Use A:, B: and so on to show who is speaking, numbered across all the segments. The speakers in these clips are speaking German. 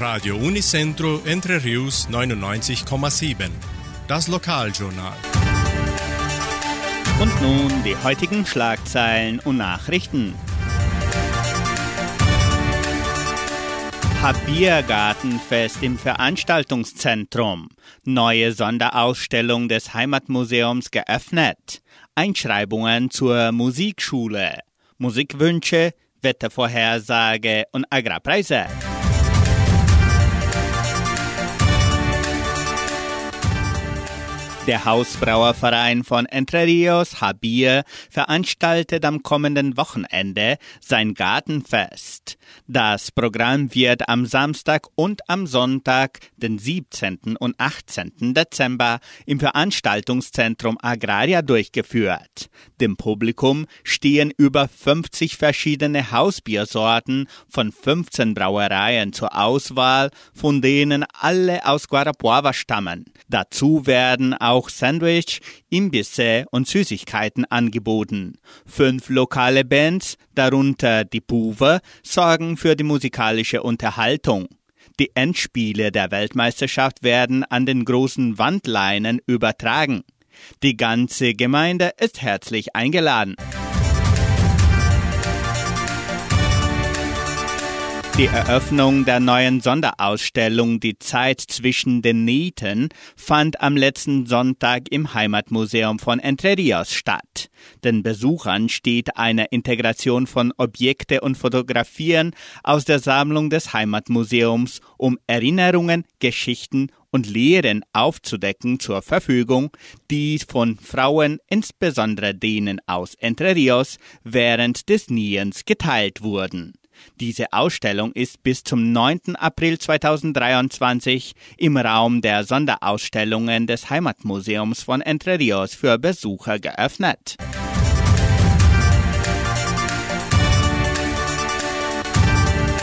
A: Radio Unicentro Entre Rius 99,7. Das Lokaljournal.
B: Und nun die heutigen Schlagzeilen und Nachrichten. Habiergartenfest im Veranstaltungszentrum. Neue Sonderausstellung des Heimatmuseums geöffnet. Einschreibungen zur Musikschule. Musikwünsche, Wettervorhersage und Agrarpreise. Der Hausbrauerverein von Entre Rios, Habir, veranstaltet am kommenden Wochenende sein Gartenfest. Das Programm wird am Samstag und am Sonntag, den 17. und 18. Dezember, im Veranstaltungszentrum Agraria durchgeführt. Dem Publikum stehen über 50 verschiedene Hausbiersorten von 15 Brauereien zur Auswahl, von denen alle aus Guarapuava stammen. Dazu werden auch auch Sandwich, Imbisse und Süßigkeiten angeboten. Fünf lokale Bands, darunter die Puve, sorgen für die musikalische Unterhaltung. Die Endspiele der Weltmeisterschaft werden an den großen Wandleinen übertragen. Die ganze Gemeinde ist herzlich eingeladen. Die Eröffnung der neuen Sonderausstellung Die Zeit zwischen den Nieten fand am letzten Sonntag im Heimatmuseum von Entre Rios statt. Den Besuchern steht eine Integration von Objekte und Fotografien aus der Sammlung des Heimatmuseums, um Erinnerungen, Geschichten und Lehren aufzudecken zur Verfügung, die von Frauen, insbesondere denen aus Entre Rios, während des Niens geteilt wurden. Diese Ausstellung ist bis zum 9. April 2023 im Raum der Sonderausstellungen des Heimatmuseums von Entre Rios für Besucher geöffnet.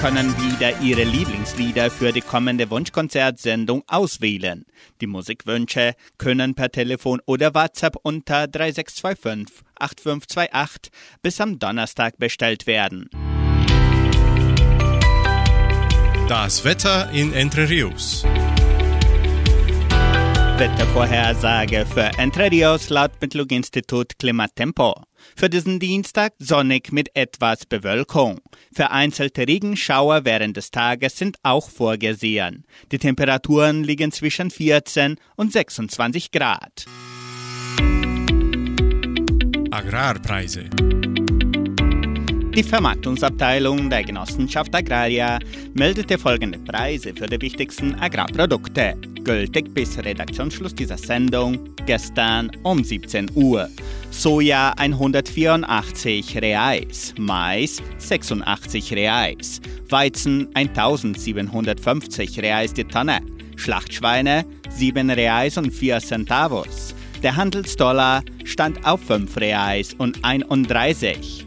B: können wieder Ihre Lieblingslieder für die kommende Wunschkonzertsendung auswählen. Die Musikwünsche können per Telefon oder WhatsApp unter 3625 8528 bis am Donnerstag bestellt werden.
A: Das Wetter in Entre Rios.
B: Wettervorhersage für Entre Rios laut Metlog-Institut Klimatempo. Für diesen Dienstag sonnig mit etwas Bewölkung. Vereinzelte Regenschauer während des Tages sind auch vorgesehen. Die Temperaturen liegen zwischen 14 und 26 Grad.
A: Agrarpreise.
B: Die Vermarktungsabteilung der Genossenschaft Agraria meldete folgende Preise für die wichtigsten Agrarprodukte, gültig bis Redaktionsschluss dieser Sendung gestern um 17 Uhr. Soja 184 Reais, Mais 86 Reais, Weizen 1750 Reais die Tonne, Schlachtschweine 7 Reais und 4 Centavos. Der Handelsdollar stand auf 5 Reais und 31.